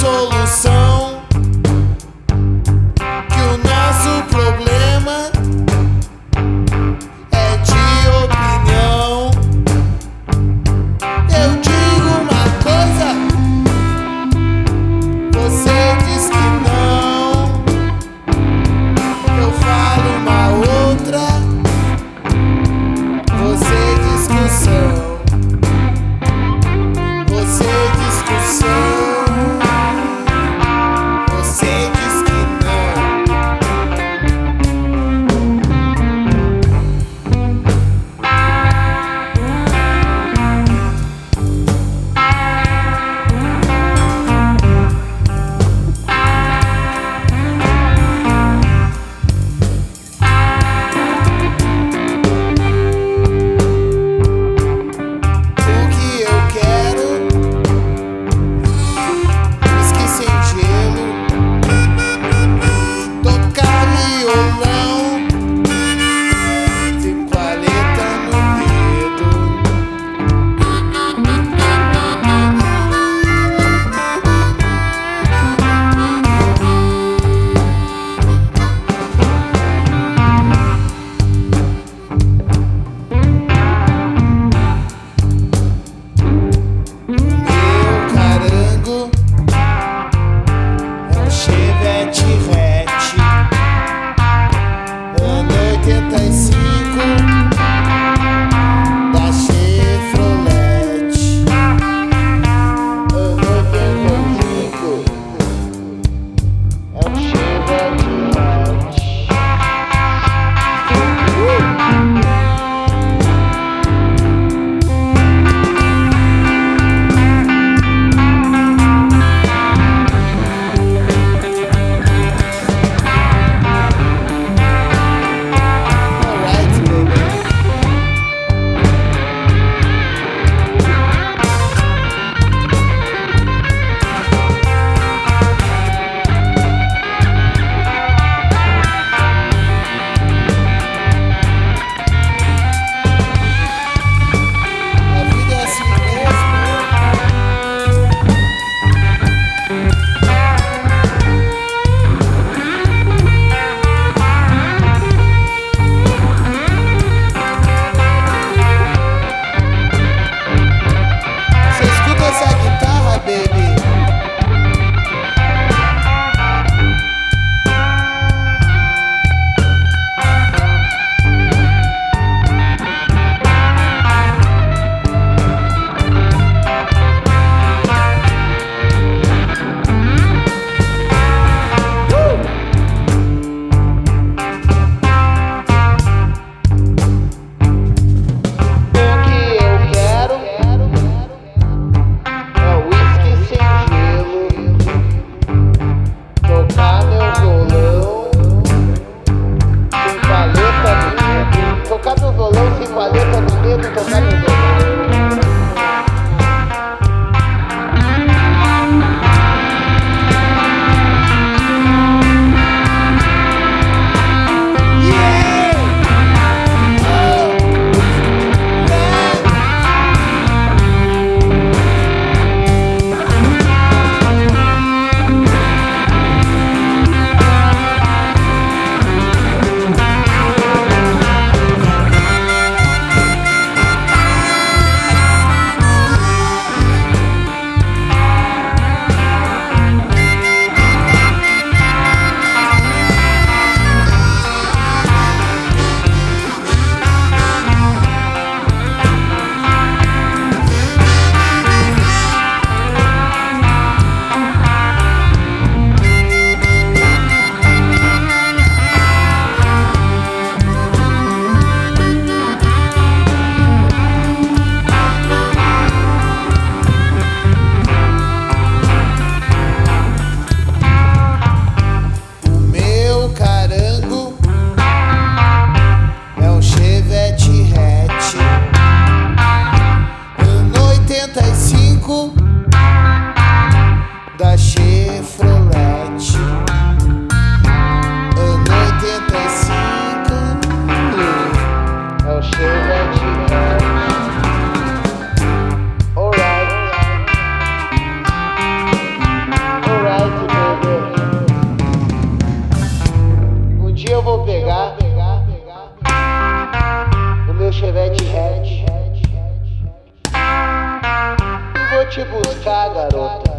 solução. Eu vou pegar o meu Chevette hatch e vou te buscar, garota.